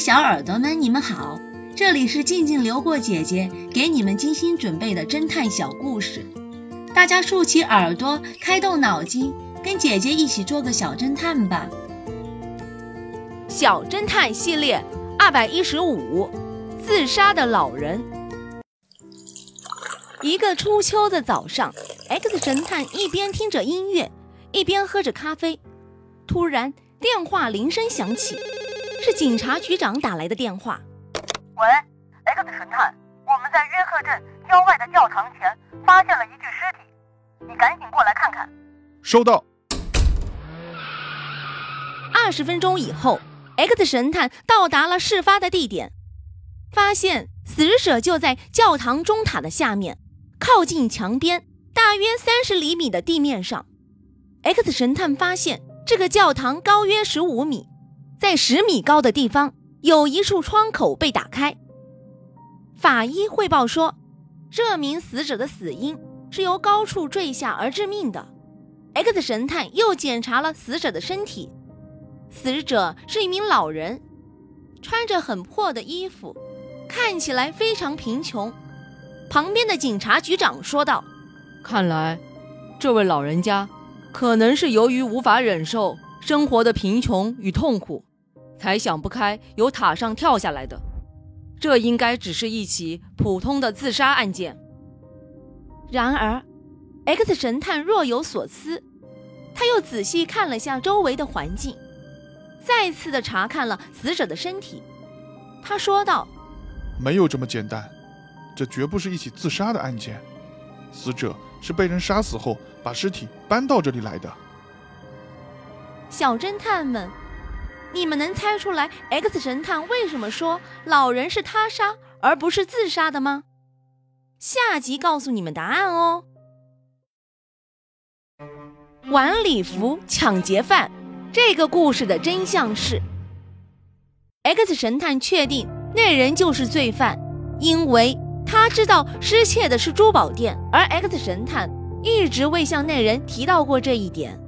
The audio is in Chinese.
小耳朵们，你们好，这里是静静流过姐姐给你们精心准备的侦探小故事，大家竖起耳朵，开动脑筋，跟姐姐一起做个小侦探吧。小侦探系列二百一十五，自杀的老人。一个初秋的早上，X 侦探一边听着音乐，一边喝着咖啡，突然电话铃声响起。是警察局长打来的电话。喂，X 神探，我们在约克镇郊外的教堂前发现了一具尸体，你赶紧过来看看。收到。二十分钟以后，X 神探到达了事发的地点，发现死者就在教堂钟塔的下面，靠近墙边大约三十厘米的地面上。X 神探发现这个教堂高约十五米。在十米高的地方，有一处窗口被打开。法医汇报说，这名死者的死因是由高处坠下而致命的。X 神探又检查了死者的身体，死者是一名老人，穿着很破的衣服，看起来非常贫穷。旁边的警察局长说道：“看来，这位老人家可能是由于无法忍受生活的贫穷与痛苦。”才想不开，由塔上跳下来的。这应该只是一起普通的自杀案件。然而，X 神探若有所思，他又仔细看了下周围的环境，再次的查看了死者的身体。他说道：“没有这么简单，这绝不是一起自杀的案件。死者是被人杀死后，把尸体搬到这里来的。”小侦探们。你们能猜出来 X 神探为什么说老人是他杀而不是自杀的吗？下集告诉你们答案哦。晚礼服抢劫犯，这个故事的真相是：X 神探确定那人就是罪犯，因为他知道失窃的是珠宝店，而 X 神探一直未向那人提到过这一点。